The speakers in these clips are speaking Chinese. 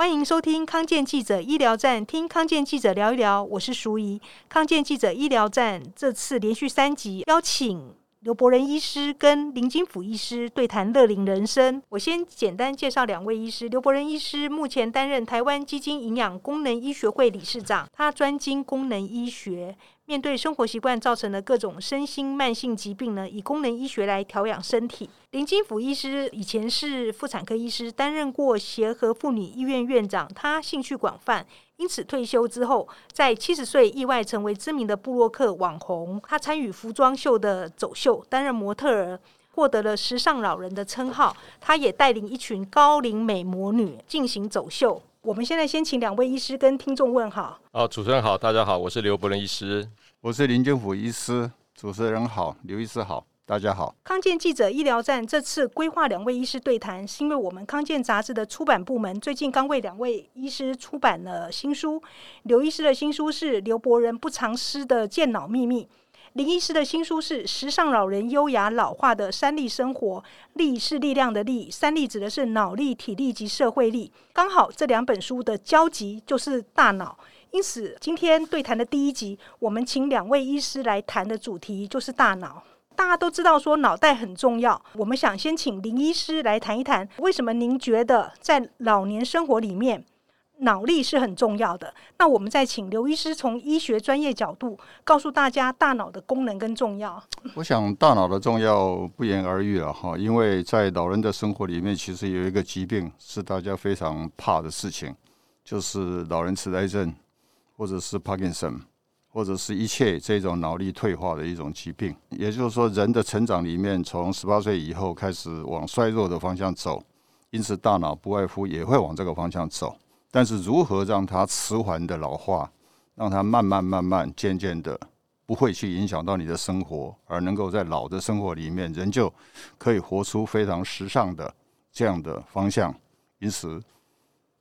欢迎收听康健记者医疗站，听康健记者聊一聊。我是淑仪。康健记者医疗站这次连续三集邀请刘伯仁医师跟林金甫医师对谈乐龄人生。我先简单介绍两位医师。刘伯仁医师目前担任台湾基金营养功能医学会理事长，他专精功能医学。面对生活习惯造成的各种身心慢性疾病呢，以功能医学来调养身体。林金甫医师以前是妇产科医师，担任过协和妇女医院院长。他兴趣广泛，因此退休之后，在七十岁意外成为知名的布洛克网红。他参与服装秀的走秀，担任模特儿，获得了“时尚老人”的称号。他也带领一群高龄美魔女进行走秀。我们现在先请两位医师跟听众问好。哦，主持人好，大家好，我是刘伯仁医师。我是林金甫医师，主持人好，刘医师好，大家好。康健记者医疗站这次规划两位医师对谈，是因为我们康健杂志的出版部门最近刚为两位医师出版了新书。刘医师的新书是《刘伯仁不藏私的健脑秘密》，林医师的新书是《时尚老人优雅老化的三力生活》，力是力量的力，三力指的是脑力、体力及社会力。刚好这两本书的交集就是大脑。因此，今天对谈的第一集，我们请两位医师来谈的主题就是大脑。大家都知道说脑袋很重要，我们想先请林医师来谈一谈，为什么您觉得在老年生活里面，脑力是很重要的？那我们再请刘医师从医学专业角度告诉大家大脑的功能跟重要。我想大脑的重要不言而喻了哈，因为在老人的生活里面，其实有一个疾病是大家非常怕的事情，就是老人痴呆症。或者是帕金森，或者是一切这种脑力退化的一种疾病，也就是说，人的成长里面，从十八岁以后开始往衰弱的方向走，因此大脑不外乎也会往这个方向走。但是，如何让它迟缓的老化，让它慢慢慢慢渐渐的不会去影响到你的生活，而能够在老的生活里面，仍旧可以活出非常时尚的这样的方向。因此，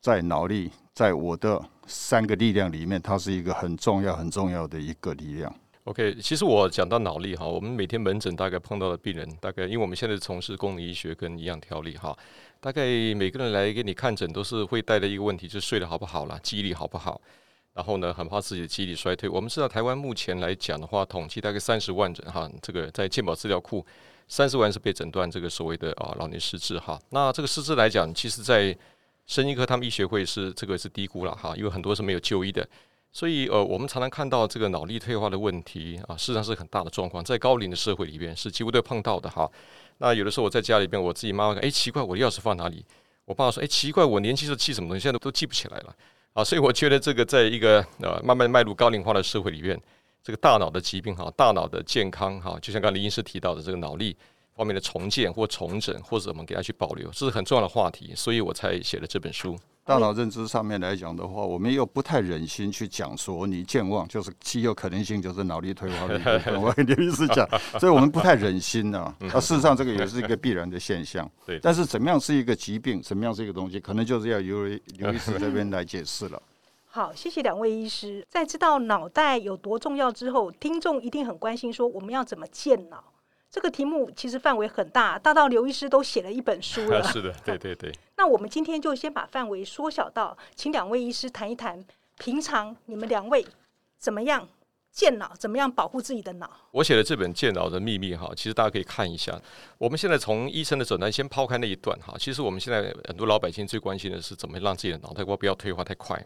在脑力，在我的。三个力量里面，它是一个很重要、很重要的一个力量。OK，其实我讲到脑力哈，我们每天门诊大概碰到的病人，大概因为我们现在从事功能医学跟营养调理哈，大概每个人来给你看诊都是会带的一个问题，就是睡得好不好啦，记忆力好不好？然后呢，很怕自己的记忆力衰退。我们知道台湾目前来讲的话，统计大概三十万人哈，这个在健保资料库，三十万是被诊断这个所谓的啊老年失智哈。那这个失智来讲，其实在神经科他们医学会是这个是低估了哈，因为很多是没有就医的，所以呃，我们常常看到这个脑力退化的问题啊，事实上是很大的状况，在高龄的社会里边是几乎都碰到的哈。那有的时候我在家里边，我自己妈妈说，哎，奇怪，我的钥匙放哪里？我爸爸说，哎，奇怪，我年轻时候记什么东西，现在都记不起来了啊。所以我觉得这个在一个呃慢慢迈入高龄化的社会里面，这个大脑的疾病哈，大脑的健康哈，就像刚刚林医师提到的这个脑力。方面的重建或重整，或者我们给他去保留，这是很重要的话题，所以我才写了这本书。大脑认知上面来讲的话，我们又不太忍心去讲说你健忘就是极有可能性就是脑力退化的我跟刘医师讲，所以我们不太忍心呢、啊。那事实上这个也是一个必然的现象。对，但是怎么样是一个疾病，怎么样是一个东西，可能就是要由 刘医师这边来解释了。好，谢谢两位医师。在知道脑袋有多重要之后，听众一定很关心说我们要怎么健脑。这个题目其实范围很大，大到刘医师都写了一本书了。是的，对对对。那我们今天就先把范围缩小到，请两位医师谈一谈，平常你们两位怎么样健脑，怎么样保护自己的脑。我写的这本《健脑的秘密》哈，其实大家可以看一下。我们现在从医生的诊断先抛开那一段哈，其实我们现在很多老百姓最关心的是怎么让自己的脑袋瓜不要退化太快。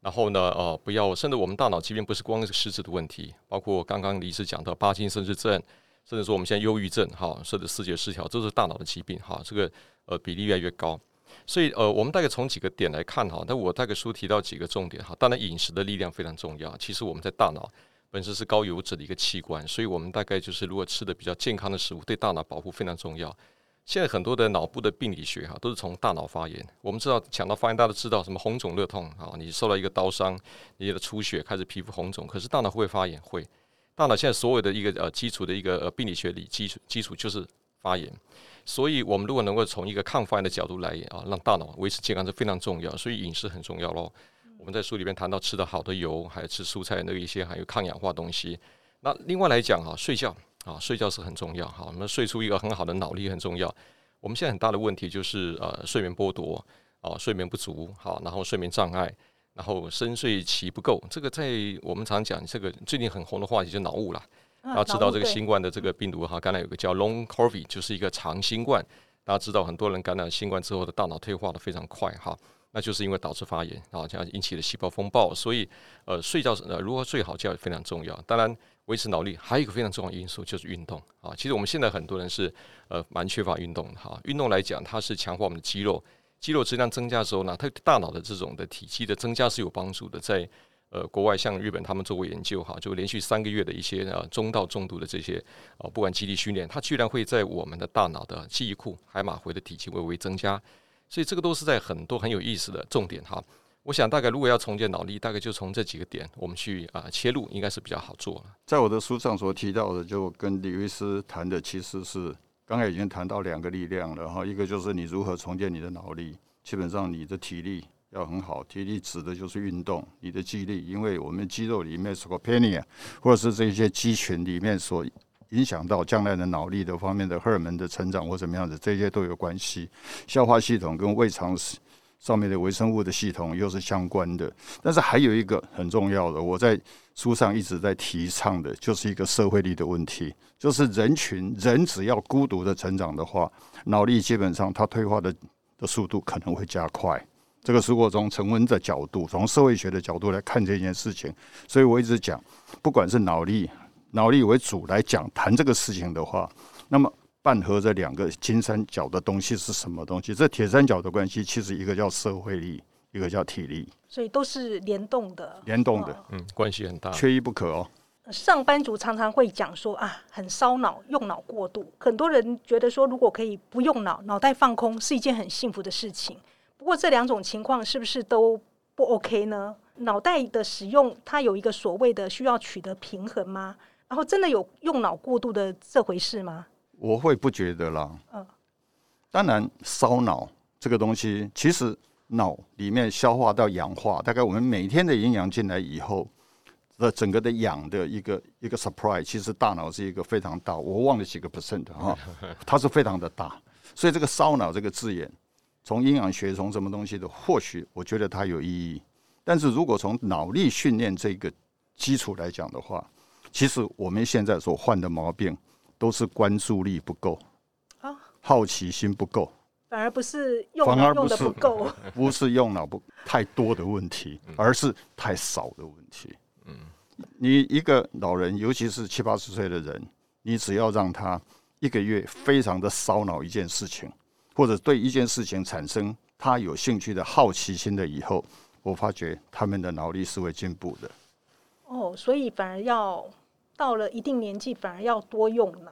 然后呢，呃，不要，甚至我们大脑疾病不是光是失智的问题，包括刚刚李医师讲到帕金森氏症。甚至说我们现在忧郁症哈，甚至视觉失调，这是大脑的疾病哈，这个呃比例越来越高，所以呃我们大概从几个点来看哈，但我大概书提到几个重点哈，当然饮食的力量非常重要，其实我们在大脑本身是高油脂的一个器官，所以我们大概就是如果吃的比较健康的食物，对大脑保护非常重要。现在很多的脑部的病理学哈，都是从大脑发炎。我们知道讲到发炎，大家都知道什么红肿热痛啊，你受到一个刀伤，你的出血开始皮肤红肿，可是大脑会发炎？会。大脑现在所有的一个呃基础的一个呃病理学里基础基础就是发炎，所以我们如果能够从一个抗发炎的角度来啊，让大脑维持健康是非常重要，所以饮食很重要喽。我们在书里面谈到吃的好的油，还有吃蔬菜那一些还有抗氧化东西。那另外来讲哈，睡觉啊睡觉是很重要哈，我们睡出一个很好的脑力很重要。我们现在很大的问题就是呃睡眠剥夺啊，睡眠不足，好，然后睡眠障碍，然后深睡期不够，这个在我们常讲这个最近很红的话题就是脑雾了。然后知道这个新冠的这个病毒哈，刚才有个叫 Long COVID，就是一个长新冠。大家知道很多人感染新冠之后的大脑退化的非常快哈，那就是因为导致发炎，然后这样引起的细胞风暴。所以呃，睡觉呃如何睡好觉也非常重要。当然维持脑力还有一个非常重要的因素就是运动啊。其实我们现在很多人是呃蛮缺乏运动的哈。运动来讲，它是强化我们的肌肉。肌肉质量增加的时候呢，它大脑的这种的体积的增加是有帮助的。在呃国外，像日本，他们做过研究哈，就连续三个月的一些呃中到重度的这些、呃，不管肌力训练，它居然会在我们的大脑的记忆库海马回的体积微微增加。所以这个都是在很多很有意思的重点哈。我想大概如果要重建脑力，大概就从这几个点我们去啊、切入，应该是比较好做了。在我的书上所提到的，就跟李医师谈的其实是。刚才已经谈到两个力量了哈，一个就是你如何重建你的脑力，基本上你的体力要很好，体力指的就是运动，你的肌力，因为我们肌肉里面 s c o p e n i a 或者是这些肌群里面所影响到将来的脑力的方面的荷尔蒙的成长或怎么样的，这些都有关系。消化系统跟胃肠上面的微生物的系统又是相关的，但是还有一个很重要的，我在书上一直在提倡的，就是一个社会力的问题，就是人群人只要孤独的成长的话，脑力基本上它退化的的速度可能会加快。这个是我从成文的角度，从社会学的角度来看这件事情，所以我一直讲，不管是脑力脑力为主来讲谈这个事情的话，那么。半合这两个金三角的东西是什么东西？这铁三角的关系，其实一个叫社会力，一个叫体力，所以都是联动的。联动的，嗯，关系很大，缺一不可哦。上班族常常会讲说啊，很烧脑，用脑过度。很多人觉得说，如果可以不用脑，脑袋放空，是一件很幸福的事情。不过这两种情况是不是都不 OK 呢？脑袋的使用，它有一个所谓的需要取得平衡吗？然后真的有用脑过度的这回事吗？我会不觉得啦。当然烧脑这个东西，其实脑里面消化到氧化，大概我们每天的营养进来以后，的整个的氧的一个一个 surprise，其实大脑是一个非常大，我忘了几个 percent 哈，它是非常的大。所以这个烧脑这个字眼，从营养学从什么东西的，或许我觉得它有意义。但是如果从脑力训练这个基础来讲的话，其实我们现在所患的毛病。都是关注力不够，好奇心不够，反而不是用脑用的不够，不是用脑不太多的问题，而是太少的问题。嗯，你一个老人，尤其是七八十岁的人，你只要让他一个月非常的烧脑一件事情，或者对一件事情产生他有兴趣的好奇心的以后，我发觉他们的脑力是会进步的。哦，所以反而要。到了一定年纪，反而要多用脑。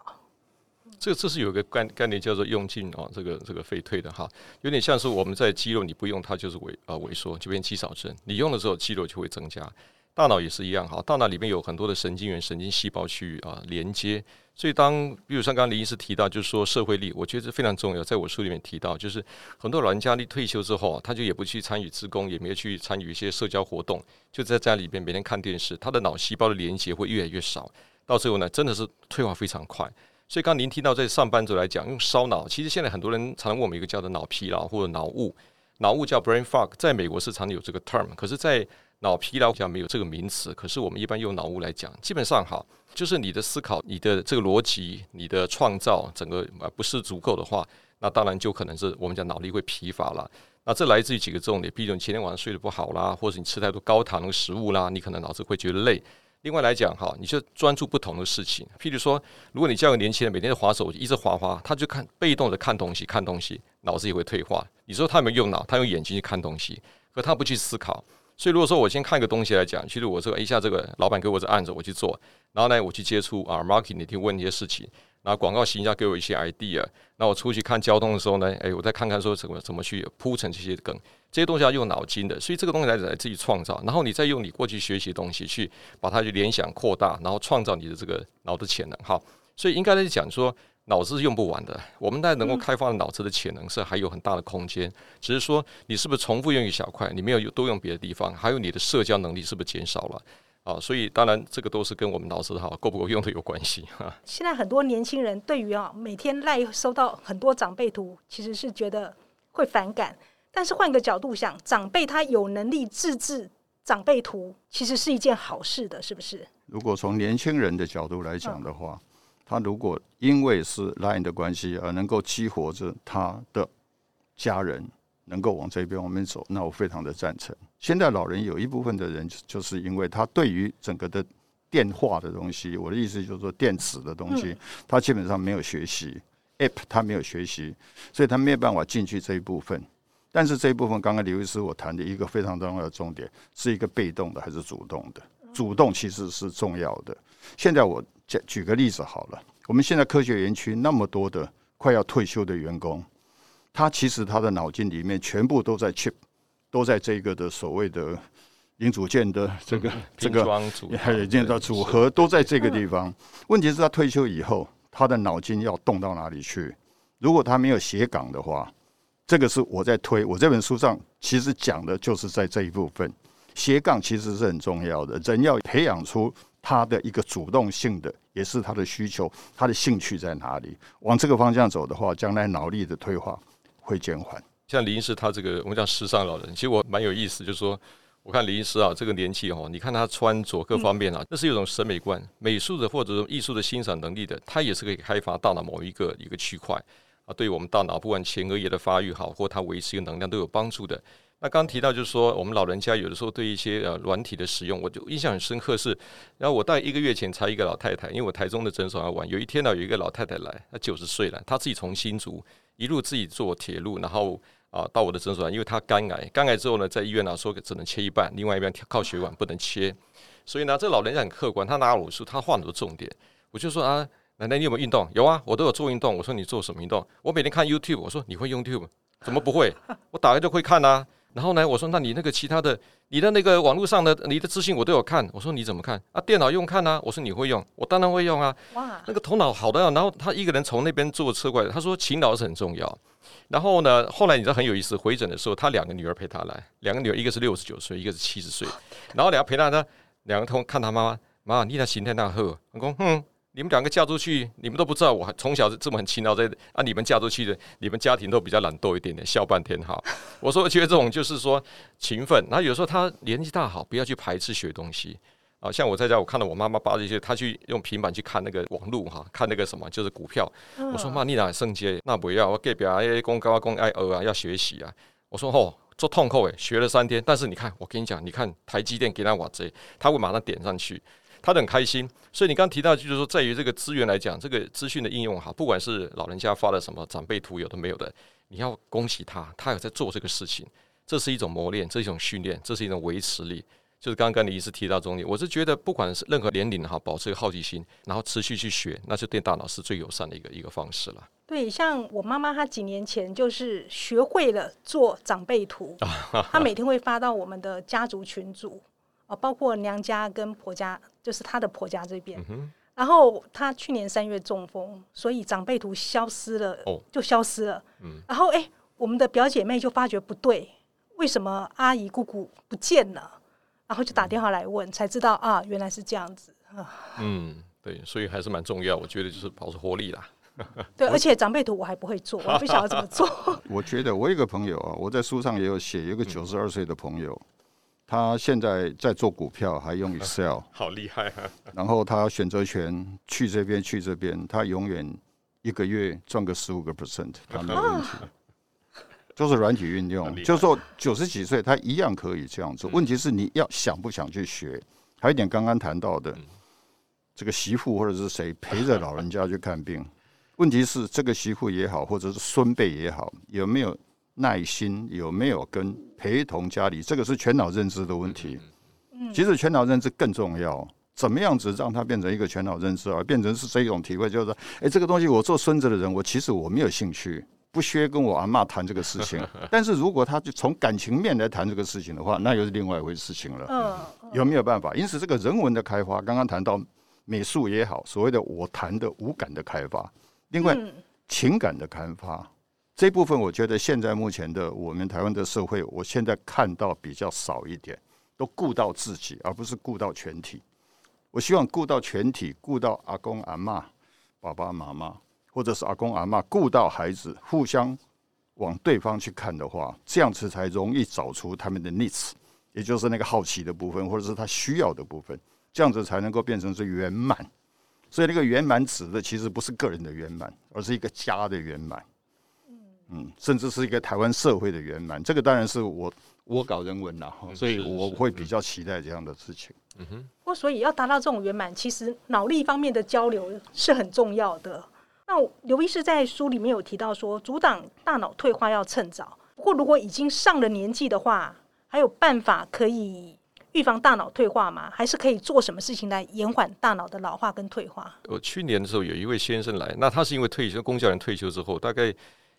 这这是有一个概概念叫做用进啊，这个这个废退的哈，有点像是我们在肌肉，你不用它就是萎啊萎缩，就变肌少症；你用的时候，肌肉就会增加。大脑也是一样哈，大脑里面有很多的神经元、神经细胞去啊连接。所以当比如像刚刚林医师提到，就是说社会力，我觉得这非常重要。在我书里面提到，就是很多老人家你退休之后，他就也不去参与职工，也没有去参与一些社交活动，就在家里边每天看电视，他的脑细胞的连接会越来越少，到最后呢，真的是退化非常快。所以刚您听到在上班族来讲用烧脑，其实现在很多人常常问我们一个叫做脑疲劳或者脑雾，脑雾叫 brain fog，在美国是常有这个 term，可是，在脑疲劳讲没有这个名词，可是我们一般用脑雾来讲，基本上哈，就是你的思考、你的这个逻辑、你的创造，整个不是足够的话，那当然就可能是我们讲脑力会疲乏了。那这来自于几个重点，比如你前天晚上睡得不好啦，或者你吃太多高糖的食物啦，你可能脑子会觉得累。另外来讲哈，你就专注不同的事情，譬如说，如果你叫个年轻人每天划手机，一直划划，他就看被动的看东西，看东西，脑子也会退化。你说他有没有用脑？他用眼睛去看东西，可他不去思考。所以，如果说我先看一个东西来讲，其实我说一下这个老板给我这案子，我去做，然后呢，我去接触啊，marketing 去问一些事情，然后广告行销给我一些 idea，那我出去看交通的时候呢，诶，我再看看说怎么怎么去铺成这些梗，这些东西要用脑筋的，所以这个东西来来自己创造，然后你再用你过去学习的东西去把它去联想扩大，然后创造你的这个脑的潜能，好，所以应该来讲说。脑子是用不完的，我们大家能够开发的脑子的潜能是还有很大的空间，只是说你是不是重复用一小块，你没有多用别的地方，还有你的社交能力是不是减少了啊？所以当然这个都是跟我们脑子好够不够用的有关系哈。现在很多年轻人对于啊每天赖收到很多长辈图，其实是觉得会反感。但是换个角度想，长辈他有能力自制长辈图，其实是一件好事的，是不是？如果从年轻人的角度来讲的话，嗯、他如果因为是 Line 的关系而能够激活着他的家人，能够往这边往面走，那我非常的赞成。现在老人有一部分的人，就是因为他对于整个的电话的东西，我的意思就是说电子的东西，他基本上没有学习 App，他没有学习，所以他没有办法进去这一部分。但是这一部分，刚刚刘医师我谈的一个非常重要的重点，是一个被动的还是主动的？主动其实是重要的。现在我举举个例子好了，我们现在科学园区那么多的快要退休的员工，他其实他的脑筋里面全部都在 chip，都在这个的所谓的零组件的这个这个组件的组合 都在这个地方。问题是，他退休以后，他的脑筋要动到哪里去？如果他没有斜杠的话。这个是我在推，我这本书上其实讲的就是在这一部分，斜杠其实是很重要的，人要培养出他的一个主动性的，也是他的需求，他的兴趣在哪里，往这个方向走的话，将来脑力的退化会减缓。像林医师他这个我们讲时尚老人，其实我蛮有意思，就是说，我看林医师啊，这个年纪哦，你看他穿着各方面啊，这是一种审美观、美术的或者艺术的欣赏能力的，他也是可以开发大脑某一个一个区块。啊，对我们大脑不管前额叶的发育好，或它维持一个能量都有帮助的。那刚提到就是说，我们老人家有的时候对一些呃软体的使用，我就印象很深刻是，然后我大概一个月前才一个老太太，因为我台中的诊所要玩，有一天呢有一个老太太来，她九十岁了，她自己从新竹一路自己坐铁路，然后啊到我的诊所来，因为她肝癌，肝癌之后呢在医院呢说只能切一半，另外一边靠血管不能切，所以呢这老人家很客观，他拿我书，他画很多重点，我就说啊。奶奶，你有没有运动？有啊，我都有做运动。我说你做什么运动？我每天看 YouTube。我说你会 YouTube？怎么不会？我打开就会看啊。然后呢，我说那你那个其他的，你的那个网络上的你的资讯我都有看。我说你怎么看啊？电脑用看啊。我说你会用？我当然会用啊。哇，那个头脑好的要。然后他一个人从那边坐车过来，他说勤劳是很重要。然后呢，后来你知道很有意思，回诊的时候，他两个女儿陪他来，两个女儿一个是六十九岁，一个是七十岁。然后两个陪他，他两个同看他妈妈，妈，你那心态那好。我说嗯。你们两个嫁出去，你们都不知道我从小这么很勤劳在啊！你们嫁出去的，你们家庭都比较懒惰一点点，笑半天哈。我说，我觉得这种就是说勤奋。然后有时候他年纪大好，不要去排斥学东西啊。像我在家，我看到我妈妈扒着一些，她去用平板去看那个网络哈，看那个什么就是股票。我说妈，你哪升级？那不要，我隔壁啊，公高啊，公爱儿啊，要学习啊。我说哦，做痛扣诶，学了三天，但是你看，我跟你讲，你看台积电给他瓦这，他会马上点上去。他很开心，所以你刚刚提到就是说，在于这个资源来讲，这个资讯的应用哈，不管是老人家发的什么长辈图，有的没有的，你要恭喜他，他有在做这个事情，这是一种磨练，这是一种训练，这是一种维持力。就是刚刚你一直提到重点，我是觉得不管是任何年龄哈，保持好奇心，然后持续去学，那就对大脑是最友善的一个一个方式了。对，像我妈妈，她几年前就是学会了做长辈图，她每天会发到我们的家族群组。啊，包括娘家跟婆家，就是她的婆家这边。嗯、然后她去年三月中风，所以长辈图消失了，哦、就消失了。嗯、然后哎，我们的表姐妹就发觉不对，为什么阿姨姑姑不见了？然后就打电话来问，嗯、才知道啊，原来是这样子啊。嗯，对，所以还是蛮重要。我觉得就是保持活力啦。对，而且长辈图我还不会做，我不晓得怎么做。我觉得我有一个朋友啊，我在书上也有写，有一个九十二岁的朋友。嗯他现在在做股票，还用 Excel，好厉害啊！然后他选择权去这边去这边，他永远一个月赚个十五个 percent，他没有问题。就是软体运用，就是说九十几岁他一样可以这样做。问题是你要想不想去学？还有一点刚刚谈到的，这个媳妇或者是谁陪着老人家去看病？问题是这个媳妇也好，或者是孙辈也好，有没有？耐心有没有跟陪同家里？这个是全脑认知的问题。嗯其实全脑认知更重要。怎么样子让它变成一个全脑认知，而变成是这种体会？就是说，哎，这个东西我做孙子的人，我其实我没有兴趣，不屑跟我阿妈谈这个事情。但是如果他就从感情面来谈这个事情的话，那又是另外一回事情了。嗯有没有办法？因此，这个人文的开发，刚刚谈到美术也好，所谓的我谈的五感的开发，另外情感的开发。这部分我觉得现在目前的我们台湾的社会，我现在看到比较少一点，都顾到自己，而不是顾到全体。我希望顾到全体，顾到阿公阿嬷、爸爸妈妈，或者是阿公阿嬷，顾到孩子，互相往对方去看的话，这样子才容易找出他们的 needs，也就是那个好奇的部分，或者是他需要的部分，这样子才能够变成是圆满。所以那个圆满指的其实不是个人的圆满，而是一个家的圆满。嗯，甚至是一个台湾社会的圆满。这个当然是我我搞人文啦，所以我会比较期待这样的事情。嗯哼。不过，所以要达到这种圆满，其实脑力方面的交流是很重要的。那刘医师在书里面有提到说，阻挡大脑退化要趁早。不过，如果已经上了年纪的话，还有办法可以预防大脑退化吗？还是可以做什么事情来延缓大脑的老化跟退化？我去年的时候有一位先生来，那他是因为退休，公教员退休之后，大概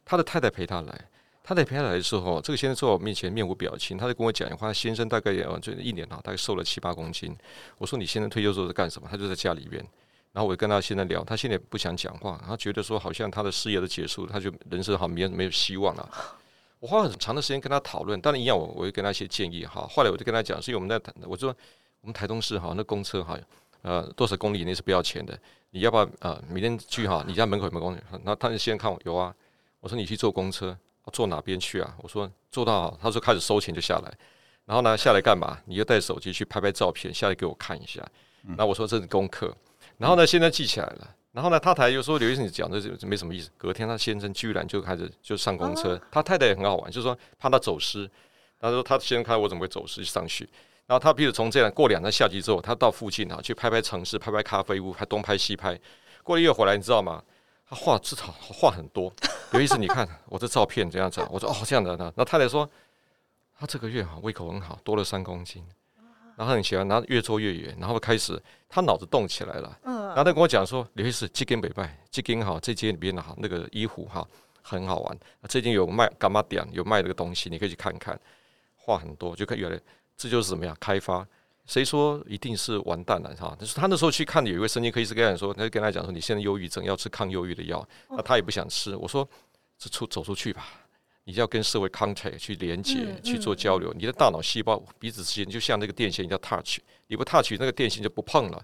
他的太太陪他来。他在陪他来的时候，这个先生坐我面前面无表情，他就跟我讲一话，先生大概也就一年啊，大概瘦了七八公斤。我说，你先生退休之后在干什么？他就在家里边。然后我跟他现在聊，他现在不想讲话，他觉得说好像他的事业都结束，他就人生好像没没有希望了。我花了很长的时间跟他讨论，当然一样，我我会跟他一些建议哈。后来我就跟他讲，所以我们在谈，我说我们台东市哈那公车哈呃多少公里以内是不要钱的，你要不要呃明天去哈你家门口有没有公里？那他就先看我有啊，我说你去坐公车，坐哪边去啊？我说坐到好，他说开始收钱就下来，然后呢下来干嘛？你就带手机去拍拍照片，下来给我看一下。那我说这是功课。然后呢，现在记起来了。然后呢，他台又说刘医生，你讲这这没什么意思。隔天他先生居然就开始就上公车，他太太也很好玩，就是说怕他走失。他说他先生看我怎么会走失上去。然后他比如从这样过两站下去之后，他到附近啊去拍拍城市，拍拍咖啡屋，还东拍西拍。过了一个月回来，你知道吗？他话至少话很多。刘医生，你看我这照片这样子。我说哦这样的呢。那太太说他这个月哈胃口很好，多了三公斤。然后很喜欢，然后越做越远，然后开始他脑子动起来了。嗯，然后他跟我讲说：“刘医师，这间北拜，这间哈，这间里边的哈那个衣服哈很好玩。最近有卖干嘛点？有卖那个东西，你可以去看看。话很多，就看原来这就是怎么样开发。谁说一定是完蛋了哈？就是他那时候去看，有一位神经科医师跟他说，他就跟他讲说，你现在忧郁症要吃抗忧郁的药。那他也不想吃。我说，这出走出去吧。”你要跟社会 contact 去连接、嗯、去做交流，嗯、你的大脑细胞彼此之间就像那个电线，叫 touch，你不 touch 那个电线就不碰了，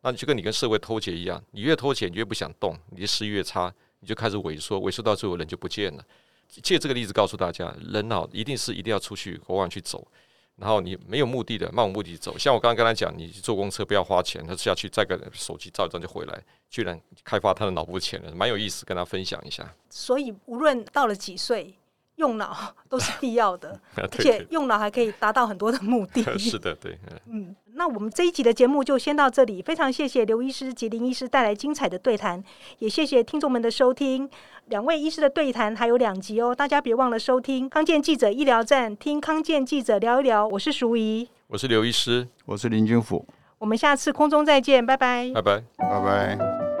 那你就跟你跟社会脱节一样，你越脱节，你越不想动，你的视越差，你就开始萎缩，萎缩到最后人就不见了。借这个例子告诉大家，人脑一定是一定要出去国外去走，然后你没有目的的漫无目的走，像我刚刚跟他讲，你坐公车不要花钱，他下去再个手机照一张就回来，居然开发他的脑部潜能，蛮有意思，跟他分享一下。所以无论到了几岁。用脑 都是必要的，而且用脑还可以达到很多的目的。是的，对。嗯，那我们这一集的节目就先到这里，非常谢谢刘医师及林医师带来精彩的对谈，也谢谢听众们的收听。两位医师的对谈还有两集哦，大家别忘了收听康健记者医疗站，听康健记者聊一聊。我是淑仪，我是刘医师，我是林君甫，我们下次空中再见，拜拜，拜拜，拜拜。